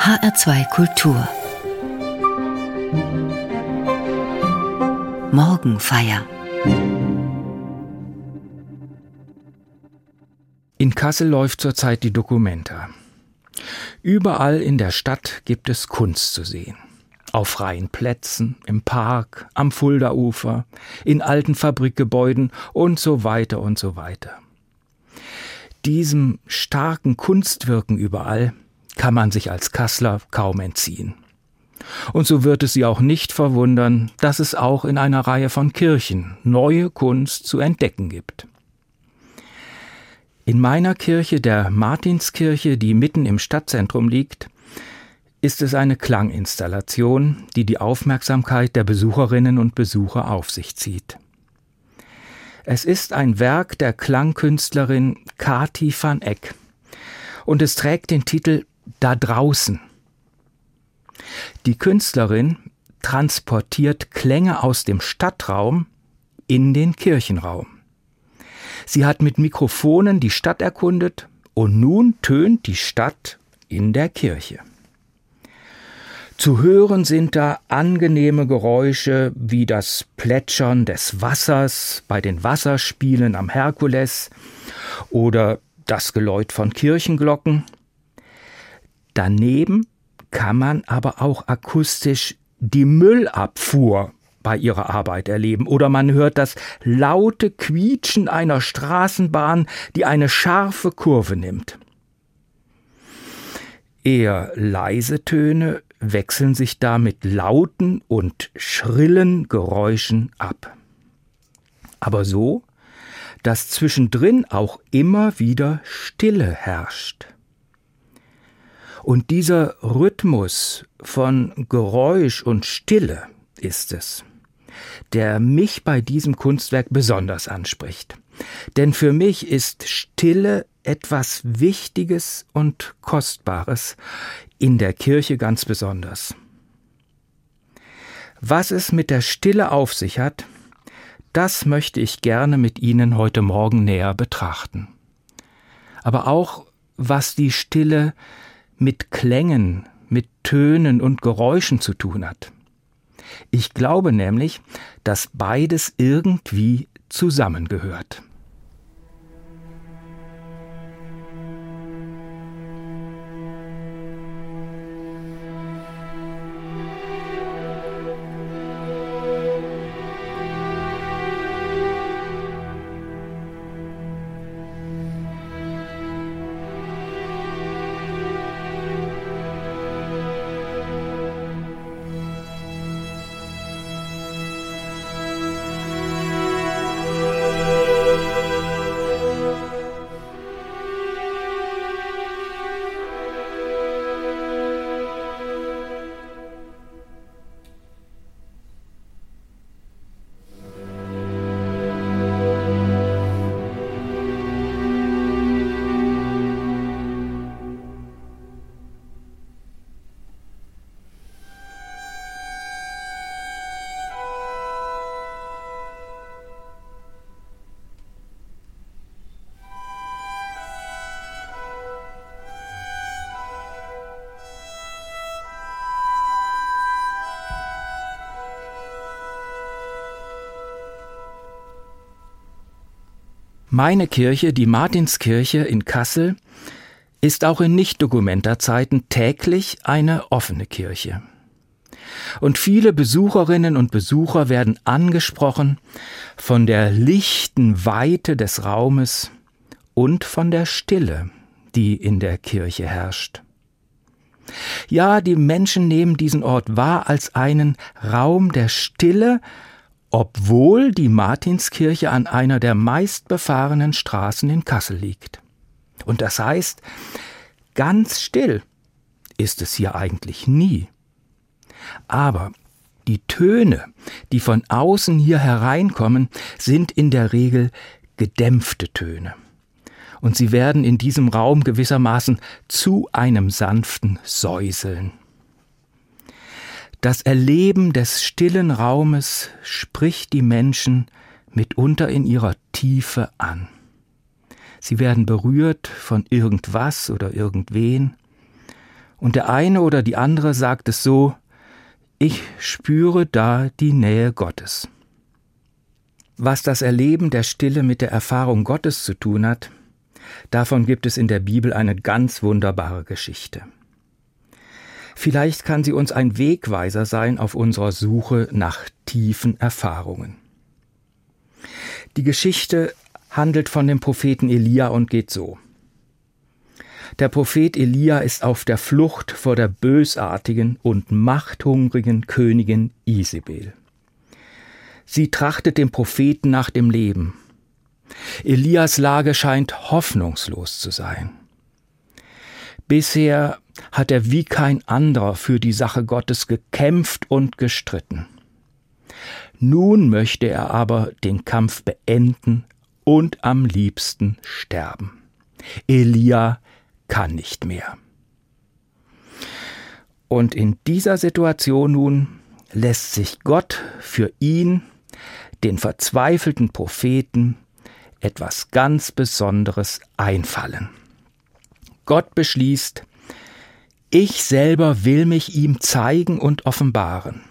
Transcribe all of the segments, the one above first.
HR2 Kultur Morgenfeier In Kassel läuft zurzeit die Documenta. Überall in der Stadt gibt es Kunst zu sehen. Auf freien Plätzen, im Park, am Fuldaufer, in alten Fabrikgebäuden und so weiter und so weiter. Diesem starken Kunstwirken überall kann man sich als Kassler kaum entziehen. Und so wird es Sie auch nicht verwundern, dass es auch in einer Reihe von Kirchen neue Kunst zu entdecken gibt. In meiner Kirche, der Martinskirche, die mitten im Stadtzentrum liegt, ist es eine Klanginstallation, die die Aufmerksamkeit der Besucherinnen und Besucher auf sich zieht. Es ist ein Werk der Klangkünstlerin Kati van Eck und es trägt den Titel Da draußen. Die Künstlerin transportiert Klänge aus dem Stadtraum in den Kirchenraum. Sie hat mit Mikrofonen die Stadt erkundet und nun tönt die Stadt in der Kirche. Zu hören sind da angenehme Geräusche wie das Plätschern des Wassers bei den Wasserspielen am Herkules oder das Geläut von Kirchenglocken. Daneben kann man aber auch akustisch die Müllabfuhr bei ihrer Arbeit erleben oder man hört das laute Quietschen einer Straßenbahn, die eine scharfe Kurve nimmt. Eher leise Töne wechseln sich da mit lauten und schrillen Geräuschen ab. Aber so, dass zwischendrin auch immer wieder Stille herrscht. Und dieser Rhythmus von Geräusch und Stille ist es, der mich bei diesem Kunstwerk besonders anspricht. Denn für mich ist Stille etwas Wichtiges und Kostbares, in der Kirche ganz besonders. Was es mit der Stille auf sich hat, das möchte ich gerne mit Ihnen heute Morgen näher betrachten. Aber auch, was die Stille mit Klängen, mit Tönen und Geräuschen zu tun hat. Ich glaube nämlich, dass beides irgendwie zusammengehört. Meine Kirche, die Martinskirche in Kassel, ist auch in Nicht-Dokumenta-Zeiten täglich eine offene Kirche. Und viele Besucherinnen und Besucher werden angesprochen von der lichten Weite des Raumes und von der Stille, die in der Kirche herrscht. Ja, die Menschen nehmen diesen Ort wahr als einen Raum der Stille obwohl die Martinskirche an einer der meistbefahrenen Straßen in Kassel liegt. Und das heißt, ganz still ist es hier eigentlich nie. Aber die Töne, die von außen hier hereinkommen, sind in der Regel gedämpfte Töne. Und sie werden in diesem Raum gewissermaßen zu einem sanften Säuseln. Das Erleben des stillen Raumes spricht die Menschen mitunter in ihrer Tiefe an. Sie werden berührt von irgendwas oder irgendwen Und der eine oder die andere sagt es so, ich spüre da die Nähe Gottes. Was das Erleben der Stille mit der Erfahrung Gottes zu tun hat, davon gibt es in der Bibel eine ganz wunderbare Geschichte. Vielleicht kann sie uns ein Wegweiser sein auf unserer Suche nach tiefen Erfahrungen. Die Geschichte handelt von dem Propheten Elia und geht so. Der Prophet Elia ist auf der Flucht vor der bösartigen und machthungrigen Königin Isabel. Sie trachtet dem Propheten nach dem Leben. Elias Lage scheint hoffnungslos zu sein. Bisher hat er wie kein anderer für die Sache Gottes gekämpft und gestritten. Nun möchte er aber den Kampf beenden und am liebsten sterben. Elia kann nicht mehr. Und in dieser Situation nun lässt sich Gott für ihn den verzweifelten Propheten etwas ganz Besonderes einfallen. Gott beschließt, ich selber will mich ihm zeigen und offenbaren.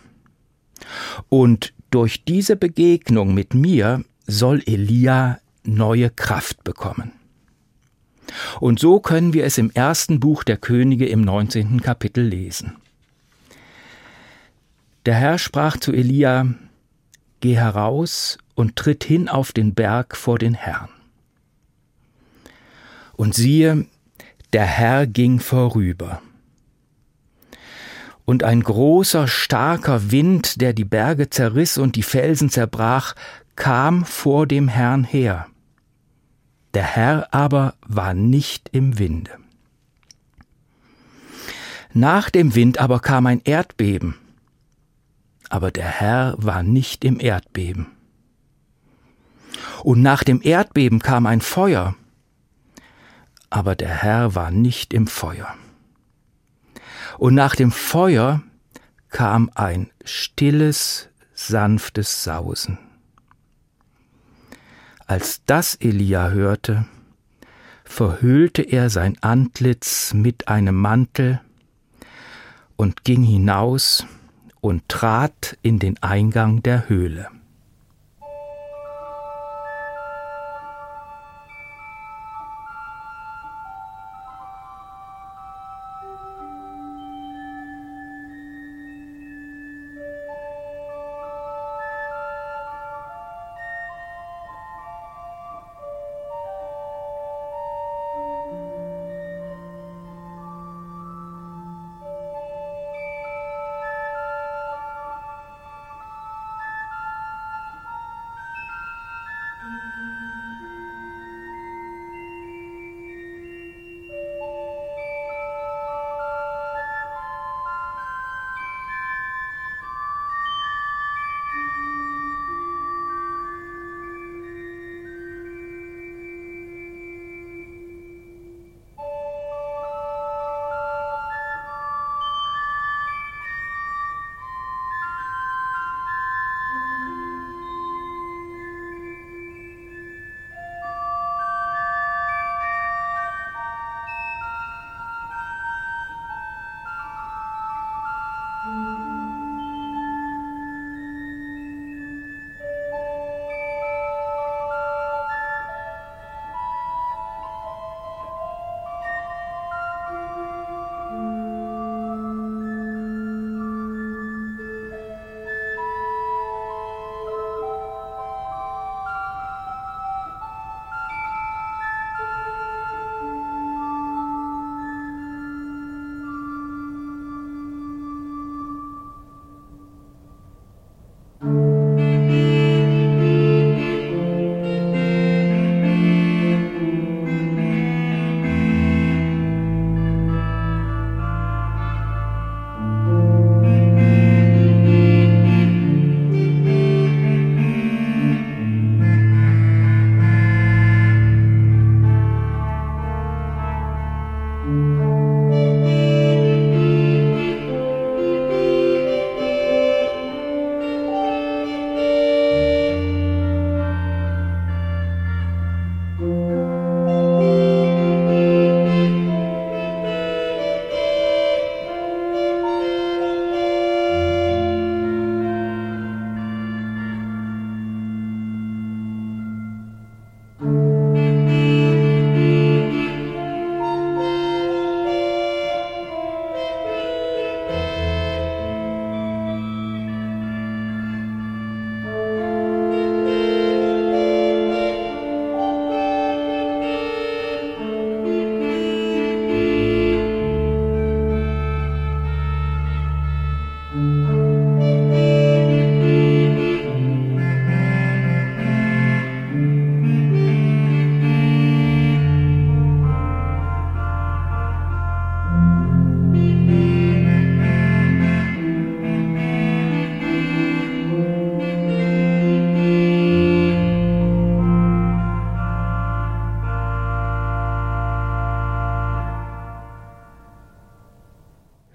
Und durch diese Begegnung mit mir soll Elia neue Kraft bekommen. Und so können wir es im ersten Buch der Könige im 19. Kapitel lesen. Der Herr sprach zu Elia, Geh heraus und tritt hin auf den Berg vor den Herrn. Und siehe, der Herr ging vorüber. Und ein großer, starker Wind, der die Berge zerriss und die Felsen zerbrach, kam vor dem Herrn her. Der Herr aber war nicht im Winde. Nach dem Wind aber kam ein Erdbeben, aber der Herr war nicht im Erdbeben. Und nach dem Erdbeben kam ein Feuer, aber der Herr war nicht im Feuer. Und nach dem Feuer kam ein stilles, sanftes Sausen. Als das Elia hörte, verhüllte er sein Antlitz mit einem Mantel und ging hinaus und trat in den Eingang der Höhle.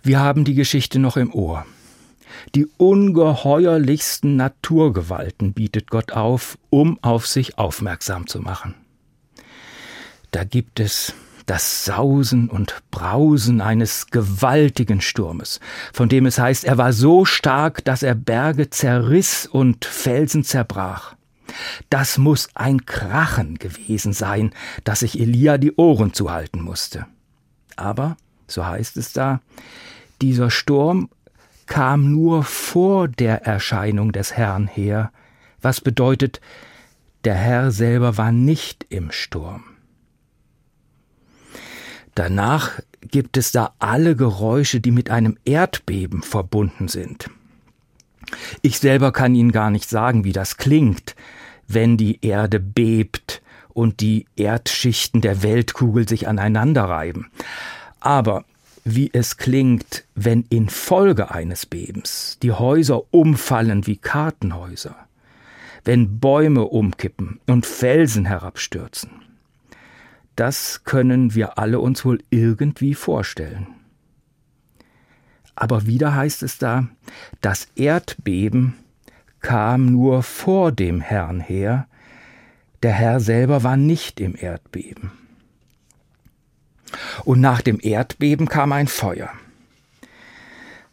Wir haben die Geschichte noch im Ohr. Die ungeheuerlichsten Naturgewalten bietet Gott auf, um auf sich aufmerksam zu machen. Da gibt es das Sausen und Brausen eines gewaltigen Sturmes, von dem es heißt, er war so stark, dass er Berge zerriss und Felsen zerbrach. Das muss ein Krachen gewesen sein, dass sich Elia die Ohren zuhalten musste. Aber, so heißt es da, dieser Sturm kam nur vor der Erscheinung des Herrn her, was bedeutet, der Herr selber war nicht im Sturm. Danach gibt es da alle Geräusche, die mit einem Erdbeben verbunden sind. Ich selber kann Ihnen gar nicht sagen, wie das klingt, wenn die Erde bebt und die Erdschichten der Weltkugel sich aneinander reiben. Aber wie es klingt, wenn infolge eines Bebens die Häuser umfallen wie Kartenhäuser, wenn Bäume umkippen und Felsen herabstürzen. Das können wir alle uns wohl irgendwie vorstellen. Aber wieder heißt es da, das Erdbeben kam nur vor dem Herrn her, der Herr selber war nicht im Erdbeben. Und nach dem Erdbeben kam ein Feuer.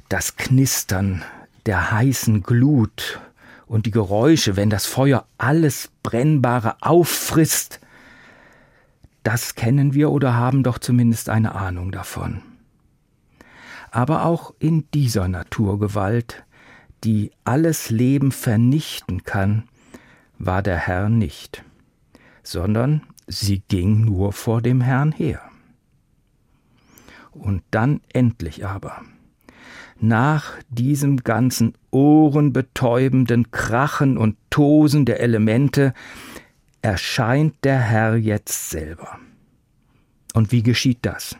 Das Knistern der heißen Glut und die Geräusche, wenn das Feuer alles Brennbare auffrisst, das kennen wir oder haben doch zumindest eine Ahnung davon. Aber auch in dieser Naturgewalt, die alles Leben vernichten kann, war der Herr nicht, sondern sie ging nur vor dem Herrn her. Und dann endlich aber, nach diesem ganzen ohrenbetäubenden Krachen und Tosen der Elemente, erscheint der Herr jetzt selber. Und wie geschieht das?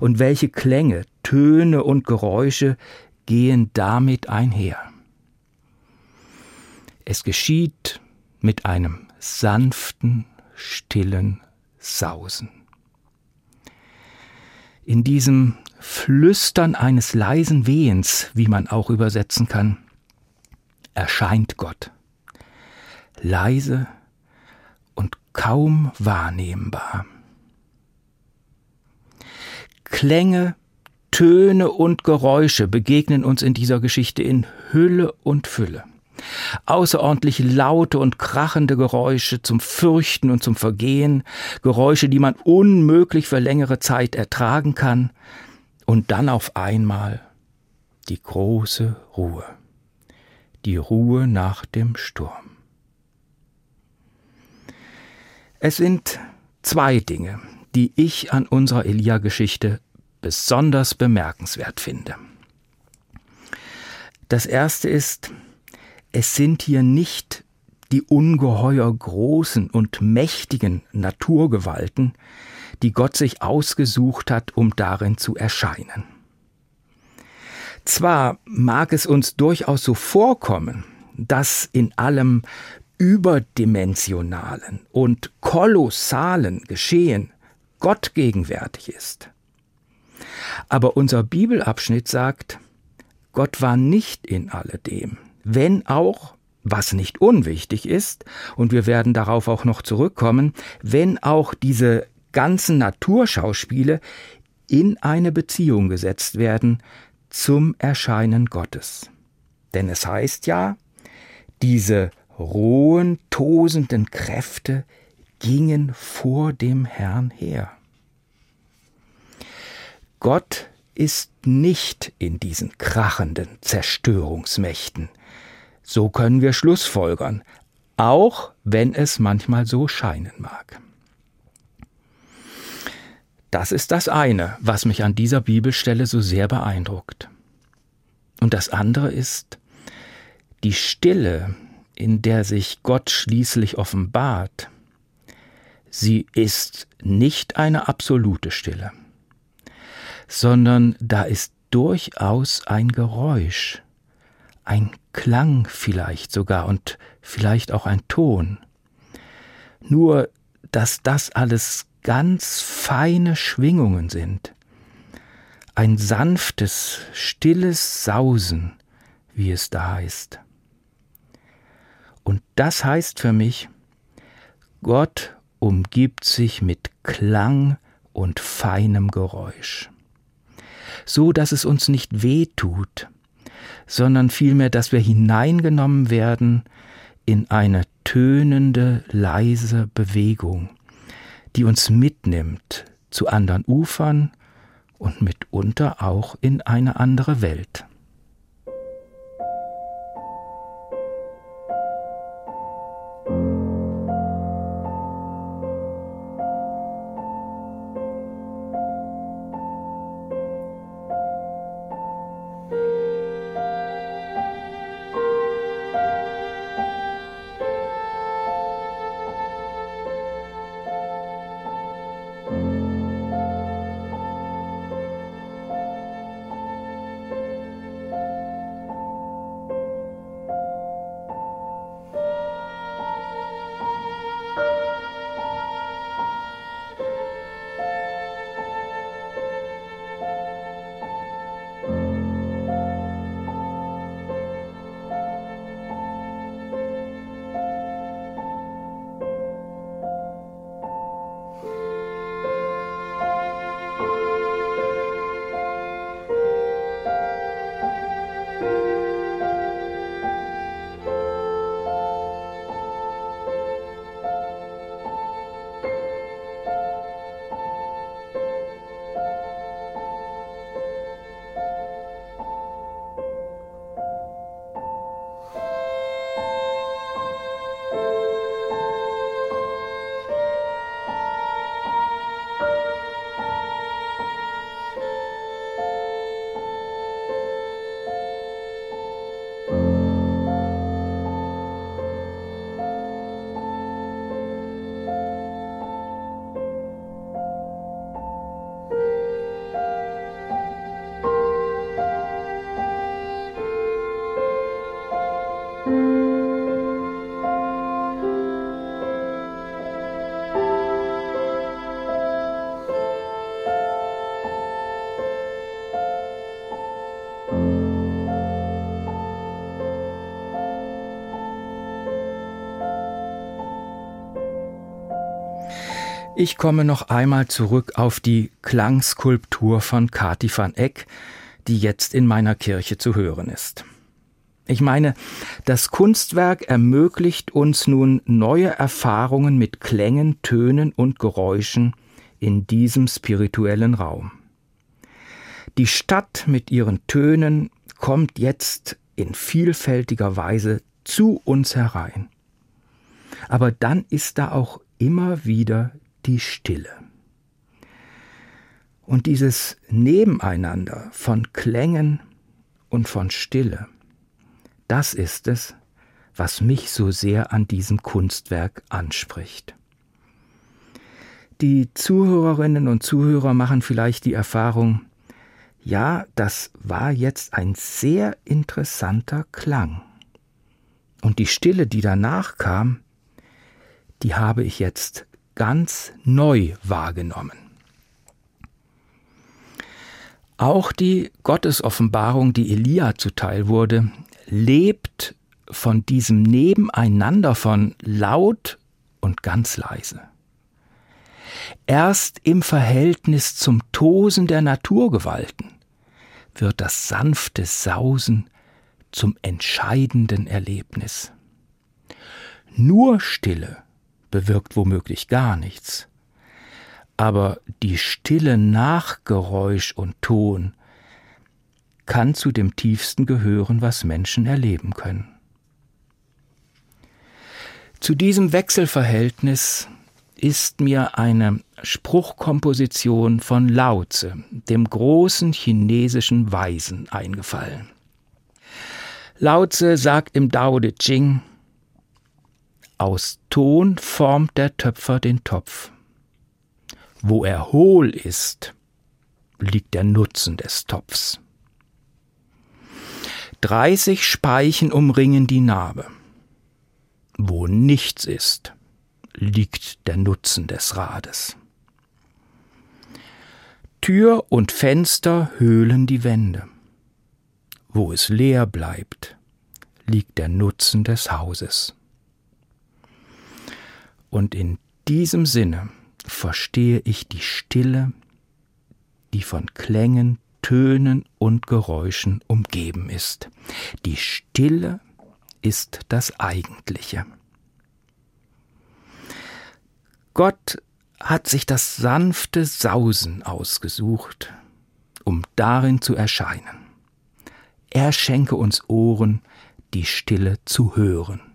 Und welche Klänge, Töne und Geräusche gehen damit einher? Es geschieht mit einem sanften, stillen Sausen. In diesem Flüstern eines leisen Wehens, wie man auch übersetzen kann, erscheint Gott. Leise, und kaum wahrnehmbar. Klänge, Töne und Geräusche begegnen uns in dieser Geschichte in Hülle und Fülle. Außerordentlich laute und krachende Geräusche zum Fürchten und zum Vergehen, Geräusche, die man unmöglich für längere Zeit ertragen kann, und dann auf einmal die große Ruhe, die Ruhe nach dem Sturm. Es sind zwei Dinge, die ich an unserer Elia-Geschichte besonders bemerkenswert finde. Das erste ist, es sind hier nicht die ungeheuer großen und mächtigen Naturgewalten, die Gott sich ausgesucht hat, um darin zu erscheinen. Zwar mag es uns durchaus so vorkommen, dass in allem überdimensionalen und kolossalen Geschehen Gott gegenwärtig ist. Aber unser Bibelabschnitt sagt, Gott war nicht in alledem, wenn auch, was nicht unwichtig ist, und wir werden darauf auch noch zurückkommen, wenn auch diese ganzen Naturschauspiele in eine Beziehung gesetzt werden zum Erscheinen Gottes. Denn es heißt ja, diese rohen, tosenden Kräfte gingen vor dem Herrn her. Gott ist nicht in diesen krachenden Zerstörungsmächten. So können wir Schlussfolgern, auch wenn es manchmal so scheinen mag. Das ist das eine, was mich an dieser Bibelstelle so sehr beeindruckt. Und das andere ist die Stille, in der sich Gott schließlich offenbart, sie ist nicht eine absolute Stille, sondern da ist durchaus ein Geräusch, ein Klang vielleicht sogar und vielleicht auch ein Ton. Nur, dass das alles ganz feine Schwingungen sind, ein sanftes, stilles Sausen, wie es da ist. Und das heißt für mich, Gott umgibt sich mit Klang und feinem Geräusch, so dass es uns nicht weh tut, sondern vielmehr, dass wir hineingenommen werden in eine tönende, leise Bewegung, die uns mitnimmt zu anderen Ufern und mitunter auch in eine andere Welt. Ich komme noch einmal zurück auf die Klangskulptur von Kati van Eck, die jetzt in meiner Kirche zu hören ist. Ich meine, das Kunstwerk ermöglicht uns nun neue Erfahrungen mit Klängen, Tönen und Geräuschen in diesem spirituellen Raum. Die Stadt mit ihren Tönen kommt jetzt in vielfältiger Weise zu uns herein. Aber dann ist da auch immer wieder die Stille. Und dieses Nebeneinander von Klängen und von Stille, das ist es, was mich so sehr an diesem Kunstwerk anspricht. Die Zuhörerinnen und Zuhörer machen vielleicht die Erfahrung, ja, das war jetzt ein sehr interessanter Klang. Und die Stille, die danach kam, die habe ich jetzt ganz neu wahrgenommen. Auch die Gottesoffenbarung, die Elia zuteil wurde, lebt von diesem Nebeneinander von laut und ganz leise. Erst im Verhältnis zum Tosen der Naturgewalten wird das sanfte Sausen zum entscheidenden Erlebnis. Nur Stille bewirkt womöglich gar nichts. Aber die Stille nach Geräusch und Ton kann zu dem tiefsten gehören, was Menschen erleben können. Zu diesem Wechselverhältnis ist mir eine Spruchkomposition von Lao Tse, dem großen chinesischen Weisen, eingefallen. Lao Tse sagt im Dao De Ching, aus Ton formt der Töpfer den Topf. Wo er hohl ist, liegt der Nutzen des Topfs. Dreißig Speichen umringen die Narbe. Wo nichts ist, liegt der Nutzen des Rades. Tür und Fenster höhlen die Wände. Wo es leer bleibt, liegt der Nutzen des Hauses. Und in diesem Sinne verstehe ich die Stille, die von Klängen, Tönen und Geräuschen umgeben ist. Die Stille ist das Eigentliche. Gott hat sich das sanfte Sausen ausgesucht, um darin zu erscheinen. Er schenke uns Ohren, die Stille zu hören.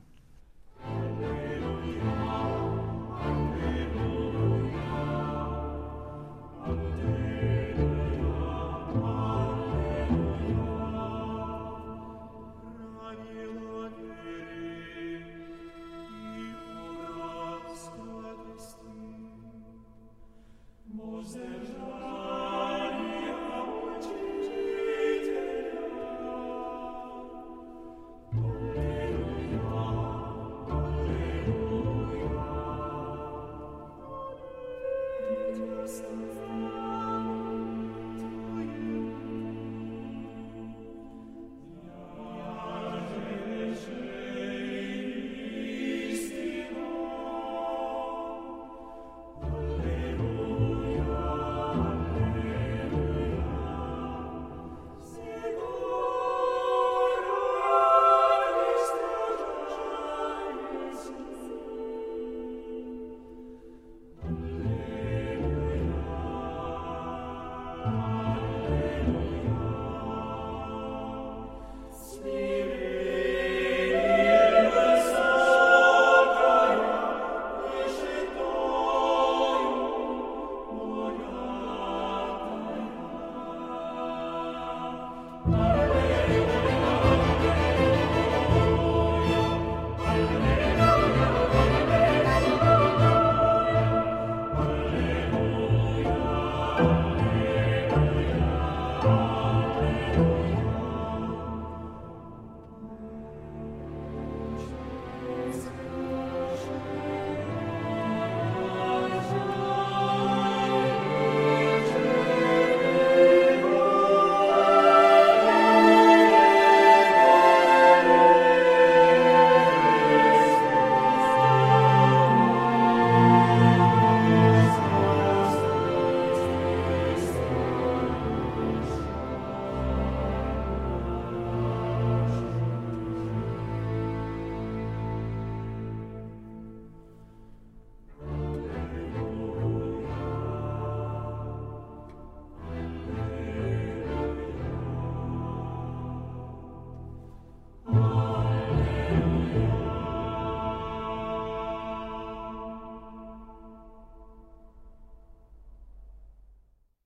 oh